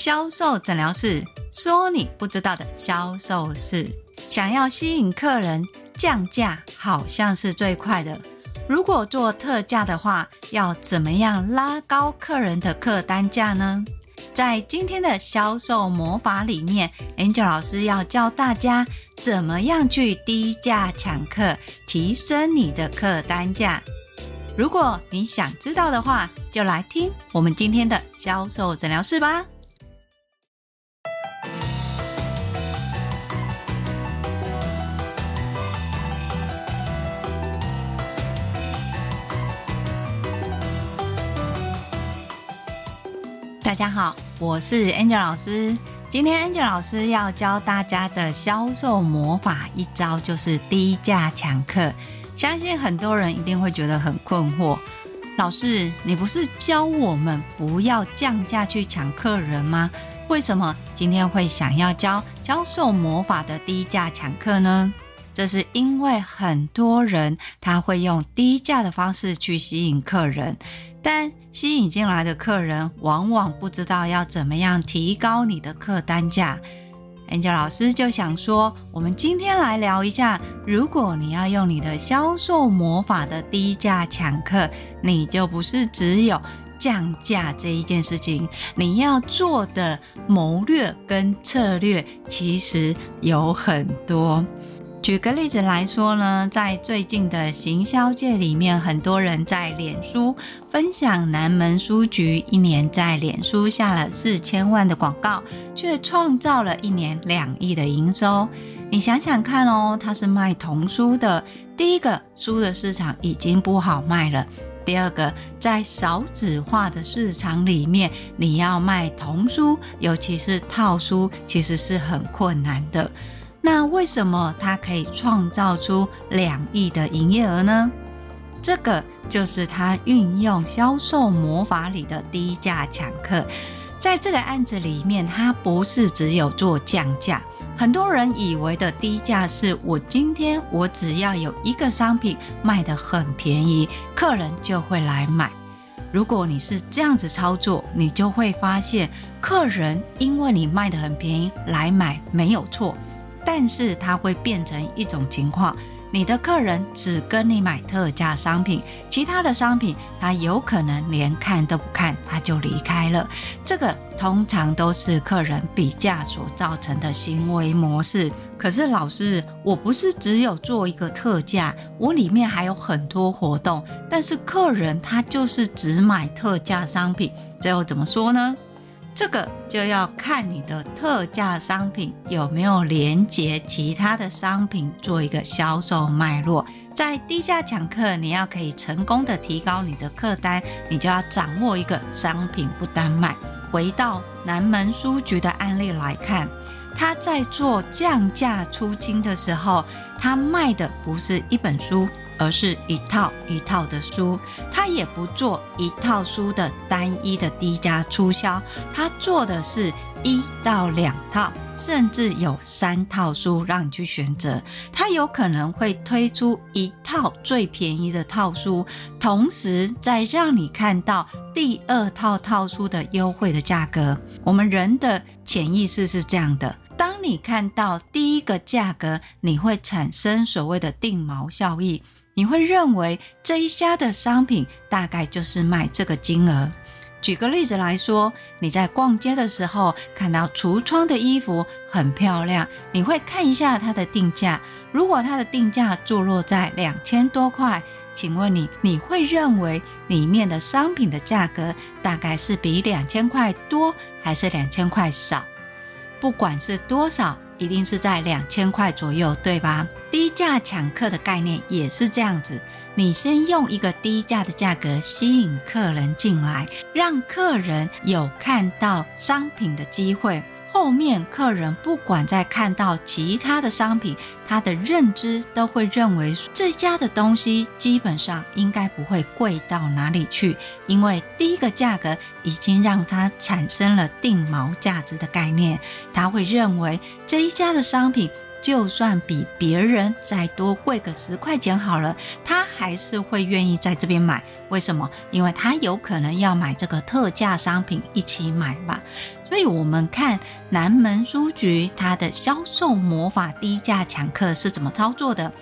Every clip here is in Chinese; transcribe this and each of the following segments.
销售诊疗室，说你不知道的销售事。想要吸引客人，降价好像是最快的。如果做特价的话，要怎么样拉高客人的客单价呢？在今天的销售魔法里面，Angel 老师要教大家怎么样去低价抢客，提升你的客单价。如果你想知道的话，就来听我们今天的销售诊疗室吧。大家好，我是 Angel 老师。今天 Angel 老师要教大家的销售魔法一招，就是低价抢客。相信很多人一定会觉得很困惑，老师，你不是教我们不要降价去抢客人吗？为什么今天会想要教销售魔法的低价抢客呢？这是因为很多人他会用低价的方式去吸引客人，但吸引进来的客人往往不知道要怎么样提高你的客单价。Angel 老师就想说，我们今天来聊一下，如果你要用你的销售魔法的低价抢客，你就不是只有降价这一件事情，你要做的谋略跟策略其实有很多。举个例子来说呢，在最近的行销界里面，很多人在脸书分享南门书局一年在脸书下了四千万的广告，却创造了一年两亿的营收。你想想看哦，他是卖童书的，第一个书的市场已经不好卖了，第二个在少子化的市场里面，你要卖童书，尤其是套书，其实是很困难的。那为什么他可以创造出两亿的营业额呢？这个就是他运用销售魔法里的低价抢客。在这个案子里面，他不是只有做降价。很多人以为的低价是我今天我只要有一个商品卖得很便宜，客人就会来买。如果你是这样子操作，你就会发现客人因为你卖得很便宜来买没有错。但是它会变成一种情况，你的客人只跟你买特价商品，其他的商品他有可能连看都不看，他就离开了。这个通常都是客人比价所造成的行为模式。可是老师，我不是只有做一个特价，我里面还有很多活动，但是客人他就是只买特价商品，最后怎么说呢？这个就要看你的特价商品有没有连接其他的商品做一个销售脉络。在低价抢客，你要可以成功的提高你的客单，你就要掌握一个商品不单卖。回到南门书局的案例来看，他在做降价出清的时候，他卖的不是一本书。而是一套一套的书，他也不做一套书的单一的低价促销，他做的是一到两套，甚至有三套书让你去选择。他有可能会推出一套最便宜的套书，同时再让你看到第二套套书的优惠的价格。我们人的潜意识是这样的：当你看到第一个价格，你会产生所谓的定锚效应。你会认为这一家的商品大概就是卖这个金额。举个例子来说，你在逛街的时候看到橱窗的衣服很漂亮，你会看一下它的定价。如果它的定价坐落在两千多块，请问你，你会认为里面的商品的价格大概是比两千块多还是两千块少？不管是多少，一定是在两千块左右，对吧？低价抢客的概念也是这样子，你先用一个低价的价格吸引客人进来，让客人有看到商品的机会。后面客人不管在看到其他的商品，他的认知都会认为这家的东西基本上应该不会贵到哪里去，因为第一个价格已经让他产生了定锚价值的概念，他会认为这一家的商品就算比别人再多贵个十块钱好了，他还是会愿意在这边买。为什么？因为他有可能要买这个特价商品一起买吧。所以，我们看南门书局它的销售魔法低价抢客是怎么操作的。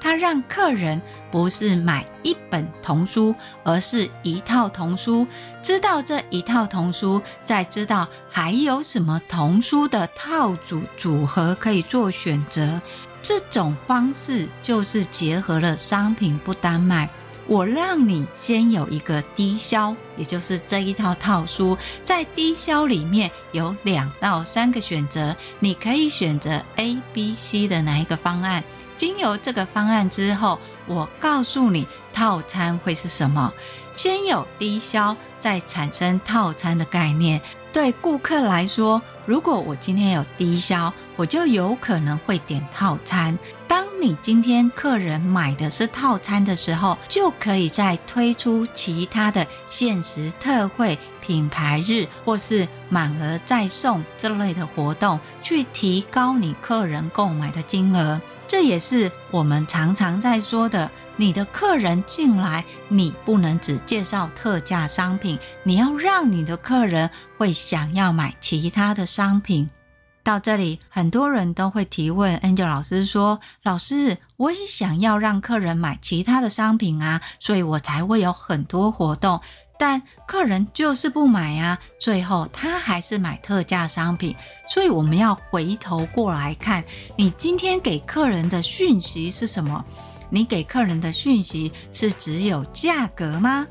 他让客人不是买一本童书，而是一套童书。知道这一套童书，再知道还有什么童书的套组组合可以做选择。这种方式就是结合了商品不单卖。我让你先有一个低销，也就是这一套套书，在低销里面有两到三个选择，你可以选择 A、B、C 的哪一个方案。经由这个方案之后，我告诉你套餐会是什么。先有低消，再产生套餐的概念。对顾客来说，如果我今天有低消，我就有可能会点套餐。当你今天客人买的是套餐的时候，就可以再推出其他的限时特惠、品牌日或是满额再送这类的活动，去提高你客人购买的金额。这也是我们常常在说的。你的客人进来，你不能只介绍特价商品，你要让你的客人会想要买其他的商品。到这里，很多人都会提问 Angel 老师说：“老师，我也想要让客人买其他的商品啊，所以我才会有很多活动。但客人就是不买啊，最后他还是买特价商品。所以我们要回头过来看，你今天给客人的讯息是什么？”你给客人的讯息是只有价格吗？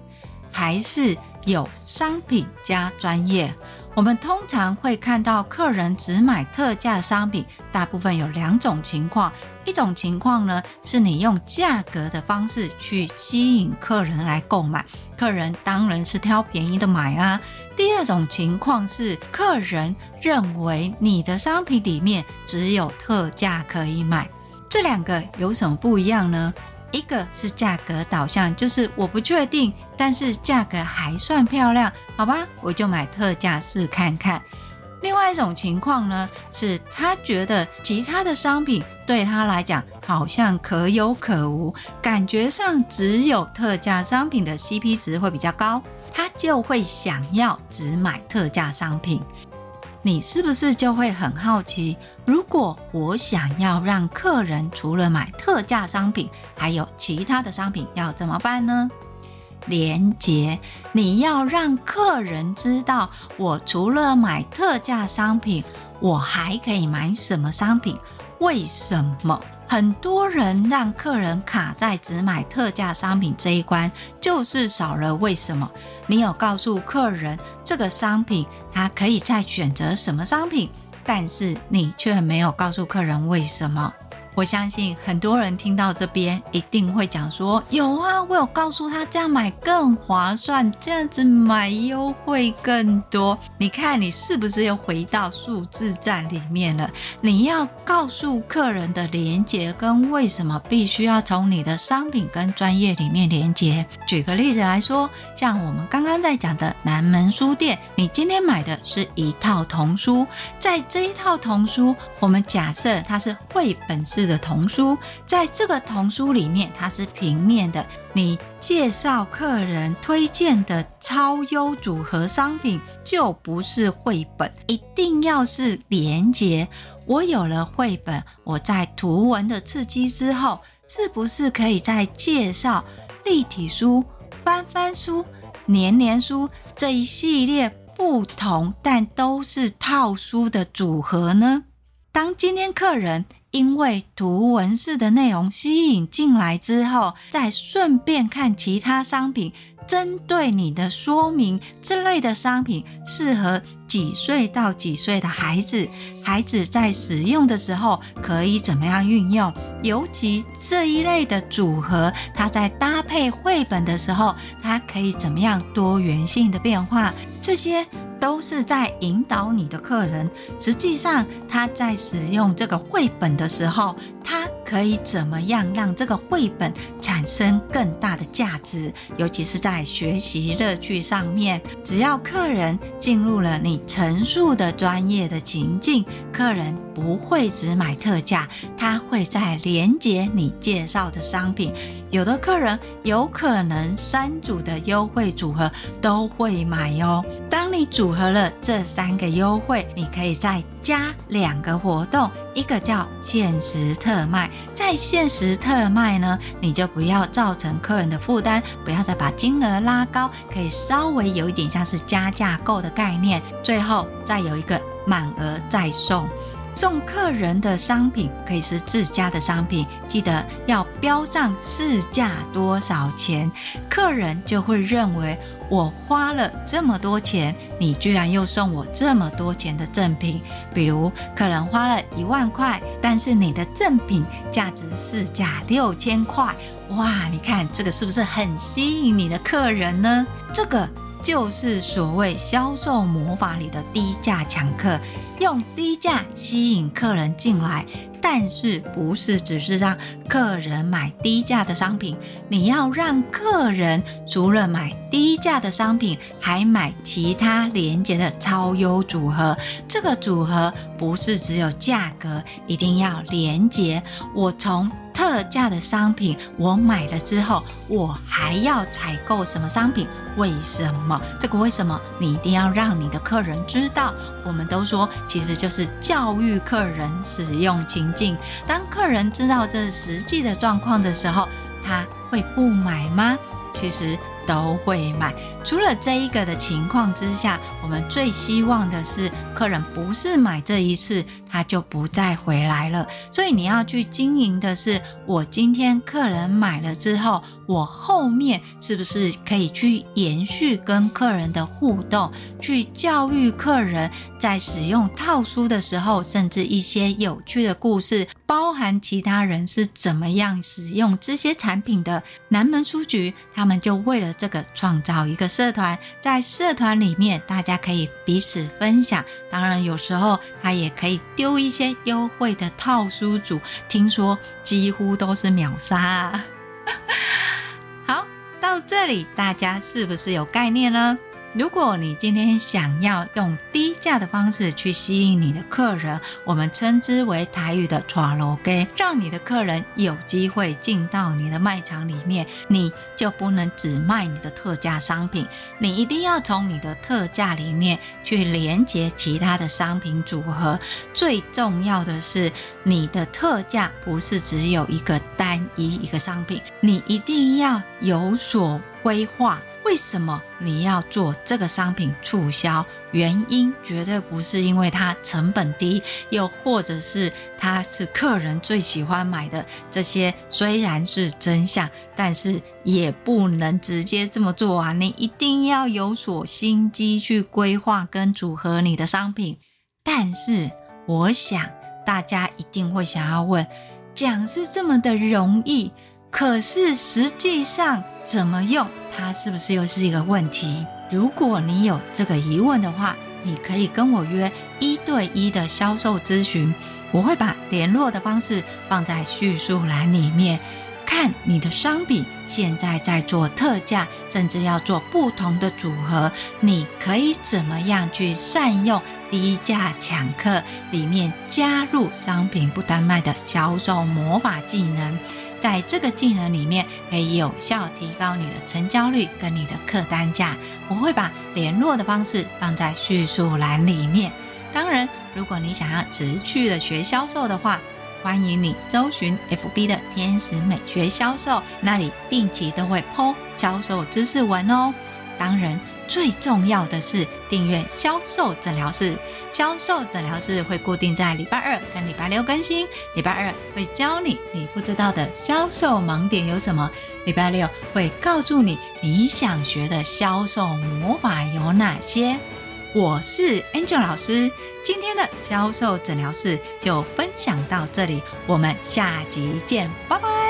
还是有商品加专业？我们通常会看到客人只买特价商品，大部分有两种情况。一种情况呢，是你用价格的方式去吸引客人来购买，客人当然是挑便宜的买啦。第二种情况是客人认为你的商品里面只有特价可以买。这两个有什么不一样呢？一个是价格导向，就是我不确定，但是价格还算漂亮，好吧，我就买特价试看看。另外一种情况呢，是他觉得其他的商品对他来讲好像可有可无，感觉上只有特价商品的 CP 值会比较高，他就会想要只买特价商品。你是不是就会很好奇？如果我想要让客人除了买特价商品，还有其他的商品，要怎么办呢？连结，你要让客人知道，我除了买特价商品，我还可以买什么商品？为什么？很多人让客人卡在只买特价商品这一关，就是少了为什么。你有告诉客人这个商品他可以再选择什么商品，但是你却没有告诉客人为什么。我相信很多人听到这边一定会讲说：有啊，我有告诉他这样买更划算，这样子买优惠更多。你看你是不是又回到数字站里面了？你要告诉客人的连接跟为什么必须要从你的商品跟专业里面连接。举个例子来说，像我们刚刚在讲的南门书店，你今天买的是一套童书，在这一套童书，我们假设它是绘本式的童书，在这个童书里面，它是平面的。你介绍客人推荐的超优组合商品，就不是绘本，一定要是连结。我有了绘本，我在图文的刺激之后，是不是可以再介绍立体书、翻翻书、年年书这一系列不同但都是套书的组合呢？当今天客人因为图文式的内容吸引进来之后，再顺便看其他商品，针对你的说明，这类的商品适合几岁到几岁的孩子，孩子在使用的时候可以怎么样运用？尤其这一类的组合，它在搭配绘本的时候，它可以怎么样多元性的变化？这些。都是在引导你的客人。实际上，他在使用这个绘本的时候，它可以怎么样让这个绘本产生更大的价值？尤其是在学习乐趣上面，只要客人进入了你陈述的专业的情境，客人不会只买特价，他会再连接你介绍的商品。有的客人有可能三组的优惠组合都会买哟。当你组合了这三个优惠，你可以在加两个活动，一个叫限时特卖。在限时特卖呢，你就不要造成客人的负担，不要再把金额拉高，可以稍微有一点像是加价购的概念。最后再有一个满额再送。送客人的商品可以是自家的商品，记得要标上市价多少钱，客人就会认为我花了这么多钱，你居然又送我这么多钱的赠品。比如客人花了一万块，但是你的赠品价值市价六千块，哇，你看这个是不是很吸引你的客人呢？这个。就是所谓销售魔法里的低价抢客，用低价吸引客人进来，但是不是只是让客人买低价的商品，你要让客人除了买低价的商品，还买其他连结的超优组合。这个组合不是只有价格，一定要连结。我从特价的商品，我买了之后，我还要采购什么商品？为什么？这个为什么？你一定要让你的客人知道。我们都说，其实就是教育客人使用情境。当客人知道这实际的状况的时候，他会不买吗？其实。都会买。除了这一个的情况之下，我们最希望的是客人不是买这一次，他就不再回来了。所以你要去经营的是，我今天客人买了之后，我后面是不是可以去延续跟客人的互动，去教育客人在使用套书的时候，甚至一些有趣的故事，包含其他人是怎么样使用这些产品的。南门书局他们就为了这个创造一个社团，在社团里面大家可以彼此分享。当然，有时候他也可以丢一些优惠的套书组，听说几乎都是秒杀啊。到这里大家是不是有概念呢？如果你今天想要用低价的方式去吸引你的客人，我们称之为台语的“带路鸡”，让你的客人有机会进到你的卖场里面，你就不能只卖你的特价商品，你一定要从你的特价里面去连接其他的商品组合。最重要的是，你的特价不是只有一个单一一个商品，你一定要有所规划。为什么你要做这个商品促销？原因绝对不是因为它成本低，又或者是它是客人最喜欢买的。这些虽然是真相，但是也不能直接这么做啊！你一定要有所心机去规划跟组合你的商品。但是我想大家一定会想要问：讲是这么的容易，可是实际上怎么用？它是不是又是一个问题？如果你有这个疑问的话，你可以跟我约一对一的销售咨询，我会把联络的方式放在叙述栏里面。看你的商品现在在做特价，甚至要做不同的组合，你可以怎么样去善用低价抢客里面加入商品不单卖的销售魔法技能？在这个技能里面，可以有效提高你的成交率跟你的客单价。我会把联络的方式放在叙述栏里面。当然，如果你想要持续的学销售的话，欢迎你搜寻 FB 的天使美学销售，那里定期都会 po 销售知识文哦。当然。最重要的是订阅销售诊疗室，销售诊疗室会固定在礼拜二跟礼拜六更新。礼拜二会教你你不知道的销售盲点有什么，礼拜六会告诉你你想学的销售魔法有哪些。我是 Angel 老师，今天的销售诊疗室就分享到这里，我们下集见，拜拜。